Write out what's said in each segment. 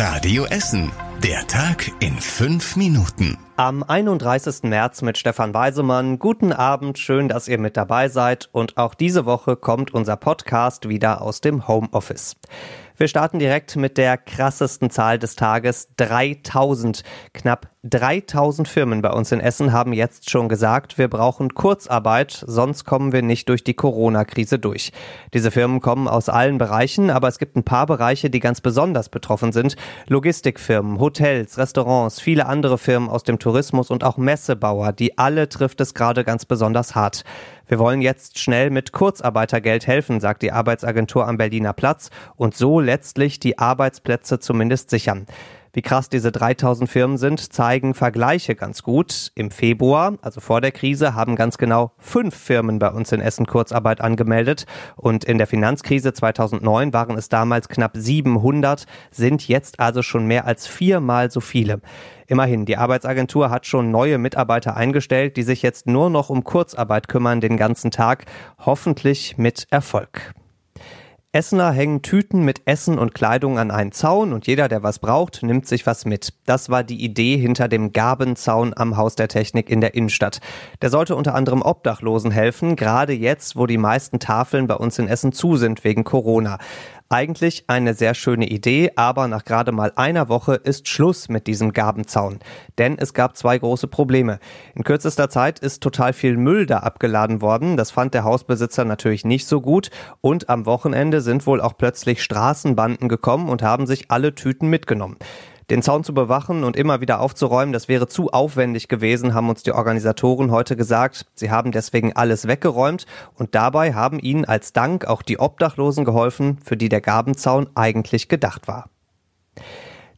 Radio Essen. Der Tag in fünf Minuten. Am 31. März mit Stefan Weisemann. Guten Abend, schön, dass ihr mit dabei seid. Und auch diese Woche kommt unser Podcast wieder aus dem Homeoffice. Wir starten direkt mit der krassesten Zahl des Tages, 3000. Knapp 3000 Firmen bei uns in Essen haben jetzt schon gesagt, wir brauchen Kurzarbeit, sonst kommen wir nicht durch die Corona-Krise durch. Diese Firmen kommen aus allen Bereichen, aber es gibt ein paar Bereiche, die ganz besonders betroffen sind. Logistikfirmen, Hotels, Restaurants, viele andere Firmen aus dem Tourismus und auch Messebauer, die alle trifft es gerade ganz besonders hart. Wir wollen jetzt schnell mit Kurzarbeitergeld helfen, sagt die Arbeitsagentur am Berliner Platz und so letztlich die Arbeitsplätze zumindest sichern. Wie krass diese 3000 Firmen sind, zeigen Vergleiche ganz gut. Im Februar, also vor der Krise, haben ganz genau fünf Firmen bei uns in Essen Kurzarbeit angemeldet. Und in der Finanzkrise 2009 waren es damals knapp 700, sind jetzt also schon mehr als viermal so viele. Immerhin, die Arbeitsagentur hat schon neue Mitarbeiter eingestellt, die sich jetzt nur noch um Kurzarbeit kümmern den ganzen Tag, hoffentlich mit Erfolg. Essener hängen Tüten mit Essen und Kleidung an einen Zaun und jeder, der was braucht, nimmt sich was mit. Das war die Idee hinter dem Gabenzaun am Haus der Technik in der Innenstadt. Der sollte unter anderem Obdachlosen helfen, gerade jetzt, wo die meisten Tafeln bei uns in Essen zu sind wegen Corona. Eigentlich eine sehr schöne Idee, aber nach gerade mal einer Woche ist Schluss mit diesem Gabenzaun. Denn es gab zwei große Probleme. In kürzester Zeit ist total viel Müll da abgeladen worden. Das fand der Hausbesitzer natürlich nicht so gut. Und am Wochenende sind wohl auch plötzlich Straßenbanden gekommen und haben sich alle Tüten mitgenommen. Den Zaun zu bewachen und immer wieder aufzuräumen, das wäre zu aufwendig gewesen, haben uns die Organisatoren heute gesagt. Sie haben deswegen alles weggeräumt und dabei haben ihnen als Dank auch die Obdachlosen geholfen, für die der Gabenzaun eigentlich gedacht war.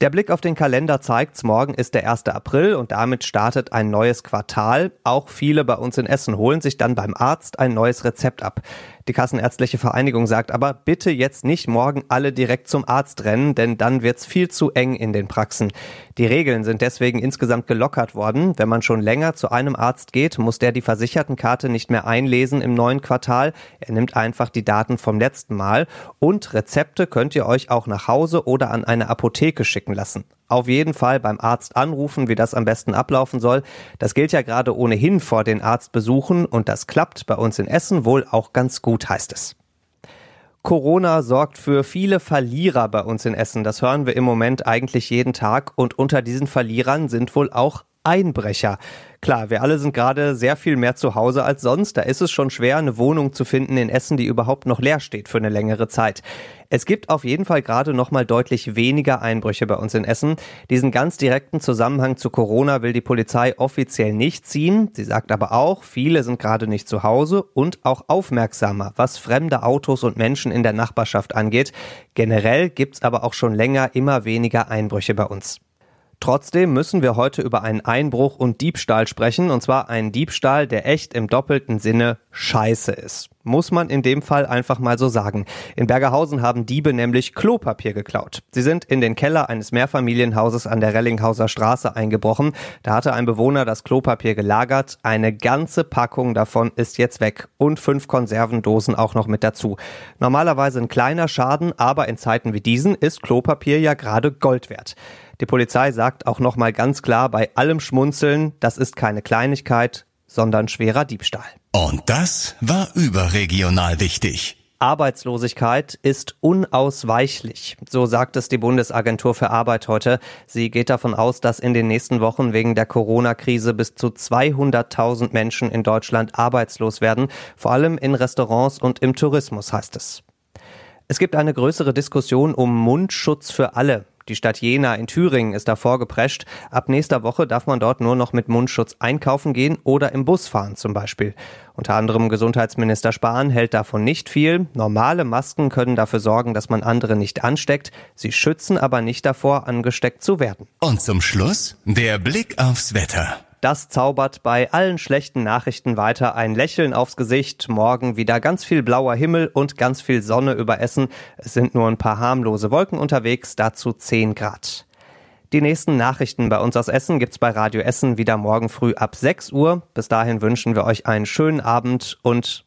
Der Blick auf den Kalender zeigt, morgen ist der 1. April und damit startet ein neues Quartal. Auch viele bei uns in Essen holen sich dann beim Arzt ein neues Rezept ab. Die Kassenärztliche Vereinigung sagt aber, bitte jetzt nicht morgen alle direkt zum Arzt rennen, denn dann wird's viel zu eng in den Praxen. Die Regeln sind deswegen insgesamt gelockert worden. Wenn man schon länger zu einem Arzt geht, muss der die Versichertenkarte nicht mehr einlesen im neuen Quartal. Er nimmt einfach die Daten vom letzten Mal und Rezepte könnt ihr euch auch nach Hause oder an eine Apotheke schicken lassen auf jeden Fall beim Arzt anrufen, wie das am besten ablaufen soll. Das gilt ja gerade ohnehin vor den Arztbesuchen und das klappt bei uns in Essen wohl auch ganz gut, heißt es. Corona sorgt für viele Verlierer bei uns in Essen. Das hören wir im Moment eigentlich jeden Tag. Und unter diesen Verlierern sind wohl auch Einbrecher. Klar, wir alle sind gerade sehr viel mehr zu Hause als sonst. Da ist es schon schwer, eine Wohnung zu finden in Essen, die überhaupt noch leer steht für eine längere Zeit. Es gibt auf jeden Fall gerade noch mal deutlich weniger Einbrüche bei uns in Essen. Diesen ganz direkten Zusammenhang zu Corona will die Polizei offiziell nicht ziehen. Sie sagt aber auch, viele sind gerade nicht zu Hause und auch aufmerksamer, was fremde Autos und Menschen in der Nachbarschaft angeht. Generell gibt's aber auch schon länger immer weniger Einbrüche bei uns. Trotzdem müssen wir heute über einen Einbruch und Diebstahl sprechen, und zwar einen Diebstahl, der echt im doppelten Sinne scheiße ist. Muss man in dem Fall einfach mal so sagen. In Bergerhausen haben Diebe nämlich Klopapier geklaut. Sie sind in den Keller eines Mehrfamilienhauses an der Rellinghauser Straße eingebrochen. Da hatte ein Bewohner das Klopapier gelagert. Eine ganze Packung davon ist jetzt weg. Und fünf Konservendosen auch noch mit dazu. Normalerweise ein kleiner Schaden, aber in Zeiten wie diesen ist Klopapier ja gerade Gold wert. Die Polizei sagt auch nochmal ganz klar bei allem Schmunzeln, das ist keine Kleinigkeit, sondern schwerer Diebstahl. Und das war überregional wichtig. Arbeitslosigkeit ist unausweichlich. So sagt es die Bundesagentur für Arbeit heute. Sie geht davon aus, dass in den nächsten Wochen wegen der Corona-Krise bis zu 200.000 Menschen in Deutschland arbeitslos werden. Vor allem in Restaurants und im Tourismus heißt es. Es gibt eine größere Diskussion um Mundschutz für alle. Die Stadt Jena in Thüringen ist davor geprescht. Ab nächster Woche darf man dort nur noch mit Mundschutz einkaufen gehen oder im Bus fahren zum Beispiel. Unter anderem Gesundheitsminister Spahn hält davon nicht viel. Normale Masken können dafür sorgen, dass man andere nicht ansteckt. Sie schützen aber nicht davor, angesteckt zu werden. Und zum Schluss der Blick aufs Wetter. Das zaubert bei allen schlechten Nachrichten weiter ein Lächeln aufs Gesicht. Morgen wieder ganz viel blauer Himmel und ganz viel Sonne über Essen. Es sind nur ein paar harmlose Wolken unterwegs, dazu 10 Grad. Die nächsten Nachrichten bei uns aus Essen gibt's bei Radio Essen wieder morgen früh ab 6 Uhr. Bis dahin wünschen wir euch einen schönen Abend und